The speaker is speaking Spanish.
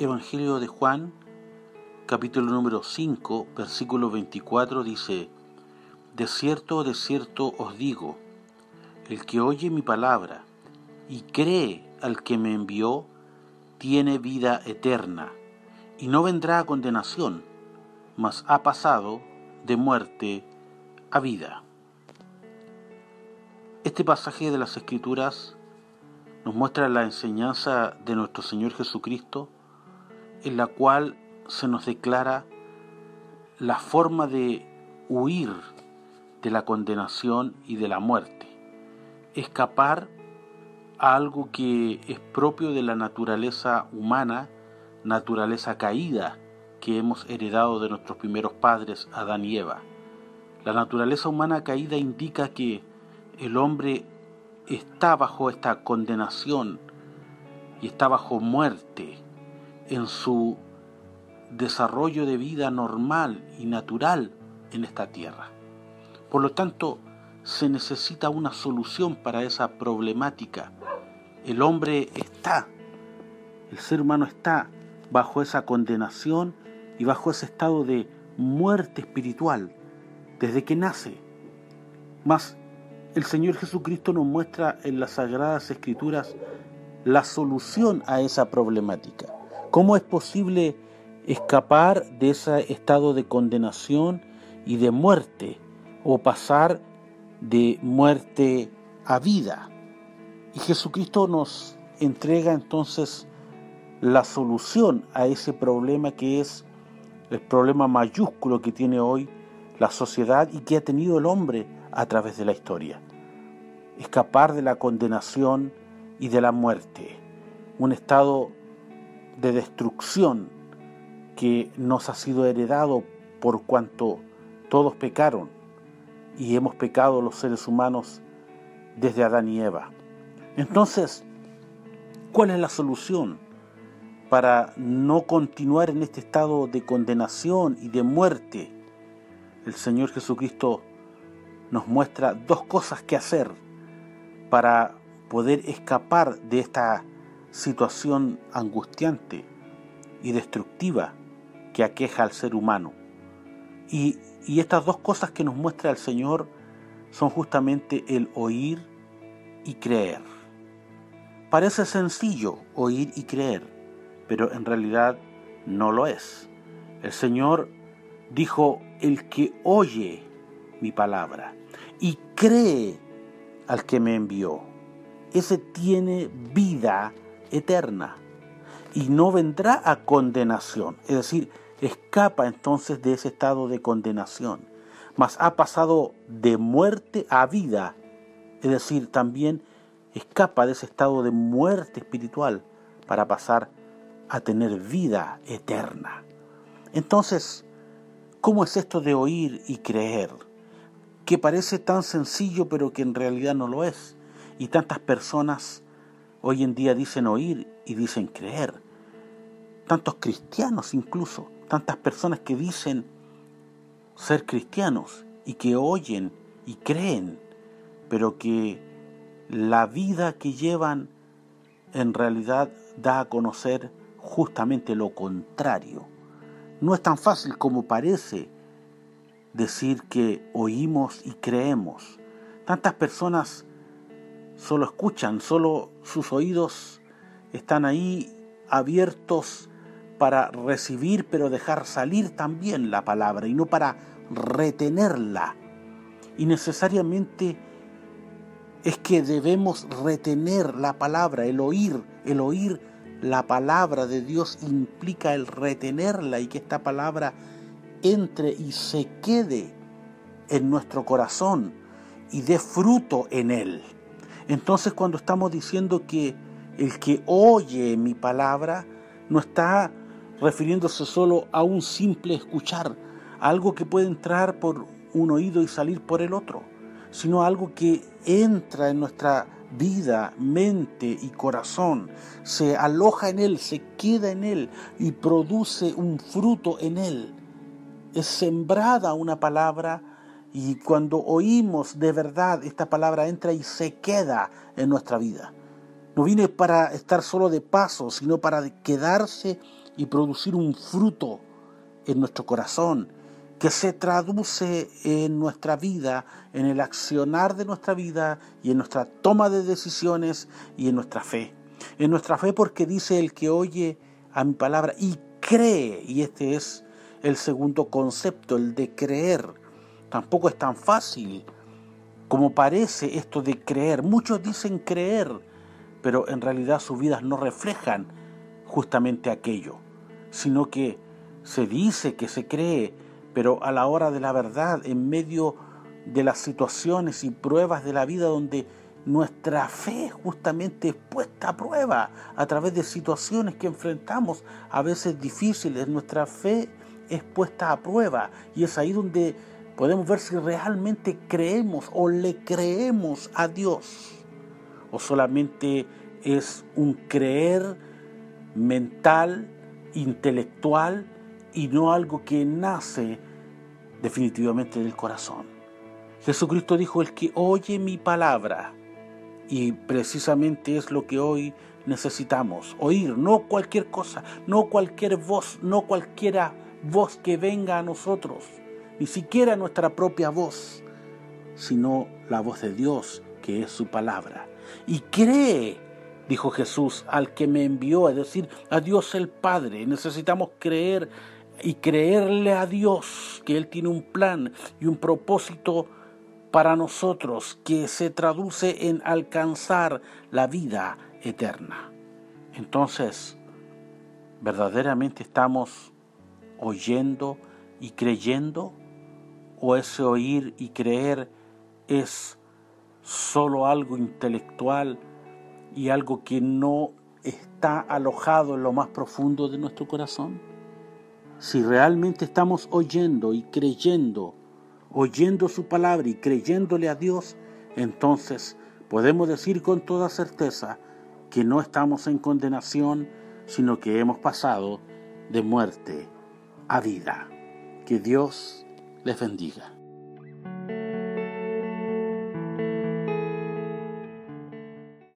Evangelio de Juan, capítulo número 5, versículo 24 dice, De cierto, de cierto os digo, el que oye mi palabra y cree al que me envió, tiene vida eterna, y no vendrá a condenación, mas ha pasado de muerte a vida. Este pasaje de las Escrituras nos muestra la enseñanza de nuestro Señor Jesucristo en la cual se nos declara la forma de huir de la condenación y de la muerte, escapar a algo que es propio de la naturaleza humana, naturaleza caída que hemos heredado de nuestros primeros padres, Adán y Eva. La naturaleza humana caída indica que el hombre está bajo esta condenación y está bajo muerte en su desarrollo de vida normal y natural en esta tierra. Por lo tanto, se necesita una solución para esa problemática. El hombre está, el ser humano está bajo esa condenación y bajo ese estado de muerte espiritual desde que nace. Mas el Señor Jesucristo nos muestra en las Sagradas Escrituras la solución a esa problemática. ¿Cómo es posible escapar de ese estado de condenación y de muerte o pasar de muerte a vida? Y Jesucristo nos entrega entonces la solución a ese problema que es el problema mayúsculo que tiene hoy la sociedad y que ha tenido el hombre a través de la historia. Escapar de la condenación y de la muerte. Un estado de destrucción que nos ha sido heredado por cuanto todos pecaron y hemos pecado los seres humanos desde Adán y Eva. Entonces, ¿cuál es la solución para no continuar en este estado de condenación y de muerte? El Señor Jesucristo nos muestra dos cosas que hacer para poder escapar de esta situación angustiante y destructiva que aqueja al ser humano. Y, y estas dos cosas que nos muestra el Señor son justamente el oír y creer. Parece sencillo oír y creer, pero en realidad no lo es. El Señor dijo, el que oye mi palabra y cree al que me envió, ese tiene vida eterna y no vendrá a condenación, es decir, escapa entonces de ese estado de condenación, mas ha pasado de muerte a vida, es decir, también escapa de ese estado de muerte espiritual para pasar a tener vida eterna. Entonces, ¿cómo es esto de oír y creer? Que parece tan sencillo pero que en realidad no lo es. Y tantas personas Hoy en día dicen oír y dicen creer. Tantos cristianos incluso, tantas personas que dicen ser cristianos y que oyen y creen, pero que la vida que llevan en realidad da a conocer justamente lo contrario. No es tan fácil como parece decir que oímos y creemos. Tantas personas solo escuchan, solo sus oídos están ahí abiertos para recibir, pero dejar salir también la palabra y no para retenerla. Y necesariamente es que debemos retener la palabra, el oír, el oír la palabra de Dios implica el retenerla y que esta palabra entre y se quede en nuestro corazón y dé fruto en él. Entonces cuando estamos diciendo que el que oye mi palabra no está refiriéndose solo a un simple escuchar, algo que puede entrar por un oído y salir por el otro, sino algo que entra en nuestra vida, mente y corazón, se aloja en él, se queda en él y produce un fruto en él. Es sembrada una palabra y cuando oímos de verdad, esta palabra entra y se queda en nuestra vida. No viene para estar solo de paso, sino para quedarse y producir un fruto en nuestro corazón que se traduce en nuestra vida, en el accionar de nuestra vida y en nuestra toma de decisiones y en nuestra fe. En nuestra fe porque dice el que oye a mi palabra y cree, y este es el segundo concepto, el de creer. Tampoco es tan fácil como parece esto de creer. Muchos dicen creer, pero en realidad sus vidas no reflejan justamente aquello, sino que se dice que se cree, pero a la hora de la verdad, en medio de las situaciones y pruebas de la vida donde nuestra fe justamente es puesta a prueba a través de situaciones que enfrentamos a veces difíciles, nuestra fe es puesta a prueba y es ahí donde podemos ver si realmente creemos o le creemos a Dios o solamente es un creer mental, intelectual y no algo que nace definitivamente del corazón. Jesucristo dijo, el que oye mi palabra, y precisamente es lo que hoy necesitamos, oír, no cualquier cosa, no cualquier voz, no cualquiera voz que venga a nosotros, ni siquiera nuestra propia voz, sino la voz de Dios, que es su palabra. Y cree, dijo Jesús, al que me envió, es decir, a Dios el Padre. Necesitamos creer y creerle a Dios que Él tiene un plan y un propósito para nosotros que se traduce en alcanzar la vida eterna. Entonces, verdaderamente estamos oyendo y creyendo o ese oír y creer es solo algo intelectual y algo que no está alojado en lo más profundo de nuestro corazón? Si realmente estamos oyendo y creyendo, oyendo su palabra y creyéndole a Dios, entonces podemos decir con toda certeza que no estamos en condenación, sino que hemos pasado de muerte a vida. Que Dios les bendiga.